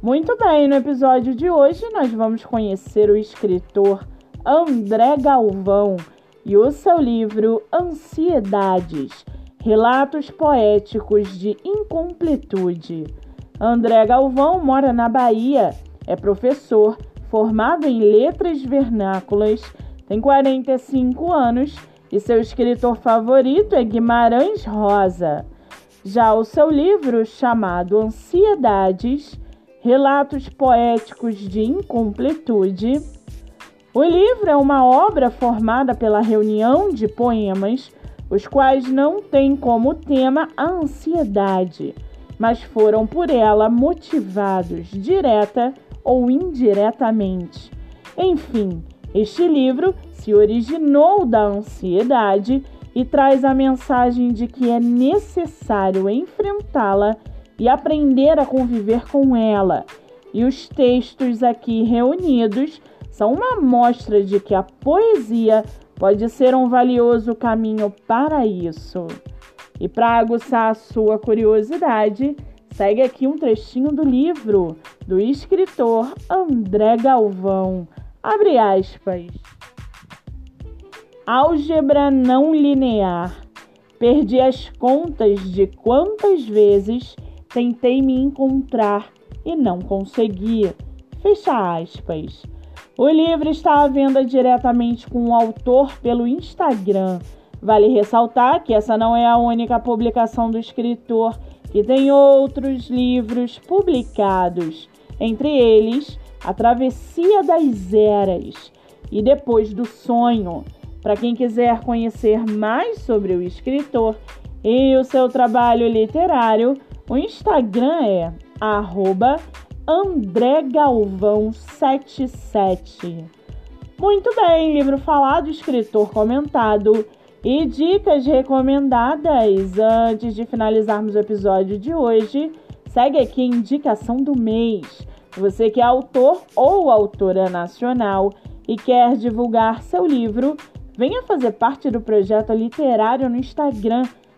Muito bem, no episódio de hoje nós vamos conhecer o escritor André Galvão e o seu livro Ansiedades Relatos Poéticos de Incompletude. André Galvão mora na Bahia, é professor, formado em letras vernáculas, tem 45 anos e seu escritor favorito é Guimarães Rosa. Já o seu livro, chamado Ansiedades, Relatos Poéticos de Incompletude. O livro é uma obra formada pela reunião de poemas, os quais não têm como tema a ansiedade, mas foram por ela motivados direta ou indiretamente. Enfim, este livro se originou da ansiedade e traz a mensagem de que é necessário enfrentá-la e aprender a conviver com ela. E os textos aqui reunidos são uma amostra de que a poesia pode ser um valioso caminho para isso. E para aguçar a sua curiosidade, segue aqui um trechinho do livro do escritor André Galvão. Abre aspas. Álgebra não linear. Perdi as contas de quantas vezes Tentei me encontrar e não consegui. Fecha aspas. O livro está à venda diretamente com o autor pelo Instagram. Vale ressaltar que essa não é a única publicação do escritor, que tem outros livros publicados, entre eles A Travessia das Eras e Depois do Sonho. Para quem quiser conhecer mais sobre o escritor e o seu trabalho literário, o Instagram é andregalvão77. Muito bem, livro falado, escritor comentado e dicas recomendadas. Antes de finalizarmos o episódio de hoje, segue aqui a indicação do mês. Você que é autor ou autora nacional e quer divulgar seu livro, venha fazer parte do projeto literário no Instagram